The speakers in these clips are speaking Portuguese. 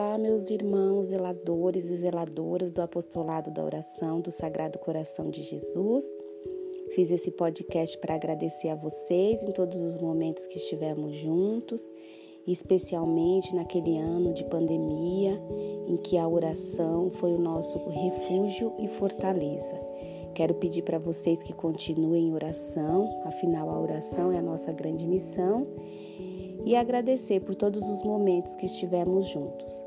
Olá, meus irmãos zeladores e zeladoras do Apostolado da Oração do Sagrado Coração de Jesus. Fiz esse podcast para agradecer a vocês em todos os momentos que estivemos juntos, especialmente naquele ano de pandemia em que a oração foi o nosso refúgio e fortaleza. Quero pedir para vocês que continuem em oração, afinal, a oração é a nossa grande missão e agradecer por todos os momentos que estivemos juntos.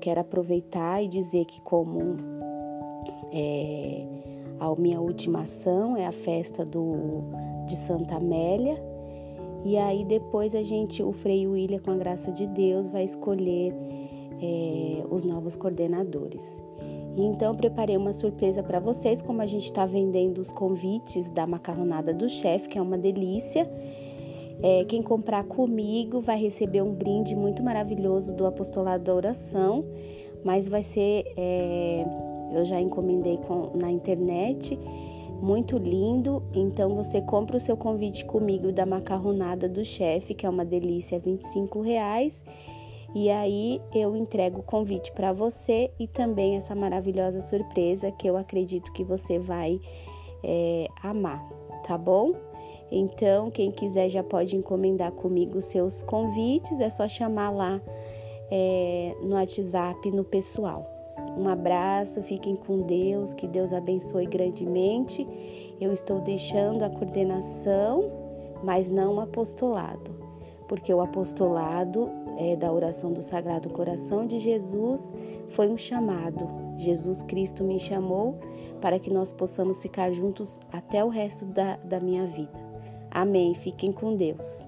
Quero aproveitar e dizer que, como é, a minha última ação é a festa do, de Santa Amélia, e aí depois a gente, o Frei William, com a graça de Deus, vai escolher é, os novos coordenadores. Então preparei uma surpresa para vocês, como a gente está vendendo os convites da macarronada do chefe, que é uma delícia. É, quem comprar comigo vai receber um brinde muito maravilhoso do Apostolado da Oração, mas vai ser, é, eu já encomendei com, na internet, muito lindo. Então você compra o seu convite comigo da macarronada do chefe, que é uma delícia, 25 reais. E aí eu entrego o convite para você e também essa maravilhosa surpresa que eu acredito que você vai é, amar, tá bom? Então, quem quiser já pode encomendar comigo seus convites, é só chamar lá é, no WhatsApp, no pessoal. Um abraço, fiquem com Deus, que Deus abençoe grandemente. Eu estou deixando a coordenação, mas não o apostolado, porque o apostolado é, da oração do Sagrado Coração de Jesus foi um chamado. Jesus Cristo me chamou para que nós possamos ficar juntos até o resto da, da minha vida. Amém. Fiquem com Deus.